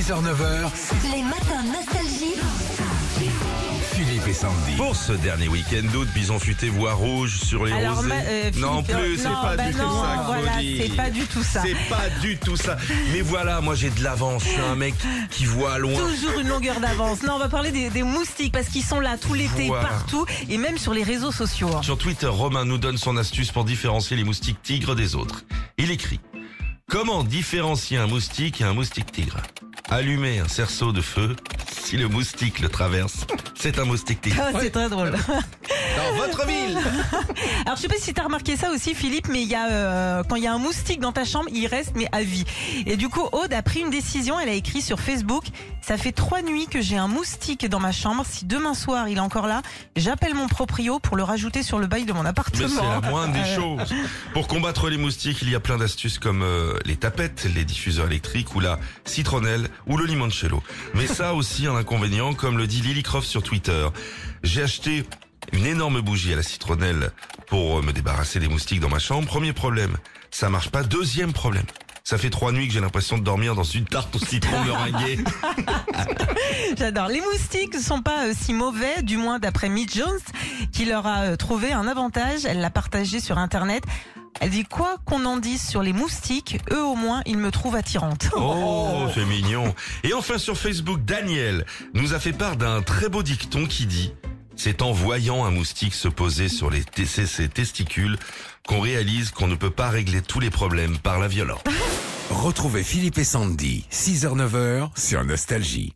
6h-9h, Les matins nostalgie. Philippe et Sandy. Pour ce dernier week-end d'août, bison futé voix rouge sur les Alors, rosés. ma- euh, non plus, c'est non, pas bah du tout non, ça, voilà, Claudie. c'est pas du tout ça. C'est pas du tout ça. Mais voilà, moi j'ai de l'avance. Je suis un mec qui voit loin. Toujours une longueur d'avance. Non, on va parler des, des moustiques parce qu'ils sont là tout l'été, Voilà. partout et même sur les réseaux sociaux. hein. Sur Twitter, Romain nous donne son astuce pour différencier les moustiques tigres des autres. Il écrit Comment différencier un moustique et un moustique tigre? Allumer un cerceau de feu. Si le moustique le traverse, c'est un moustique tigre. Ah, C'est très drôle. Dans votre ville Alors je sais pas si t'as remarqué ça aussi Philippe, mais il y a euh, quand il y a un moustique dans ta chambre, il reste mais à vie. Et du coup Aude a pris une décision, elle a écrit sur Facebook ça fait trois nuits que j'ai un moustique dans ma chambre. Si demain soir il est encore là, j'appelle mon proprio pour le rajouter sur le bail de mon Mais appartement. c'est la moindre des choses. Pour combattre les moustiques, il y a plein d'astuces comme euh, les tapettes, les diffuseurs électriques ou la citronnelle ou le limoncello. Mais ça aussi un inconvénient, comme le dit Lily Croft sur Twitter. J'ai acheté une énorme bougie à la citronnelle pour euh, me débarrasser des moustiques dans ma chambre. Premier problème, ça marche pas. Deuxième problème. Ça fait trois nuits que j'ai l'impression de dormir dans une tarte au citron meringuée. J'adore. Les moustiques ne sont pas euh, si mauvais, du moins d'après Mitch Jones, qui leur a euh, trouvé un avantage. Elle l'a partagé sur Internet. Elle dit quoi qu'on en dise sur les moustiques, eux au moins ils me trouvent attirante. Oh, c'est mignon. Et enfin sur Facebook, Daniel nous a fait part d'un très beau dicton qui dit c'est en voyant un moustique se poser sur les t- ses- ses testicules qu'on réalise qu'on ne peut pas régler tous les problèmes par la violence. Retrouvez Philippe et Sandy, 6h-9h sur Nostalgie.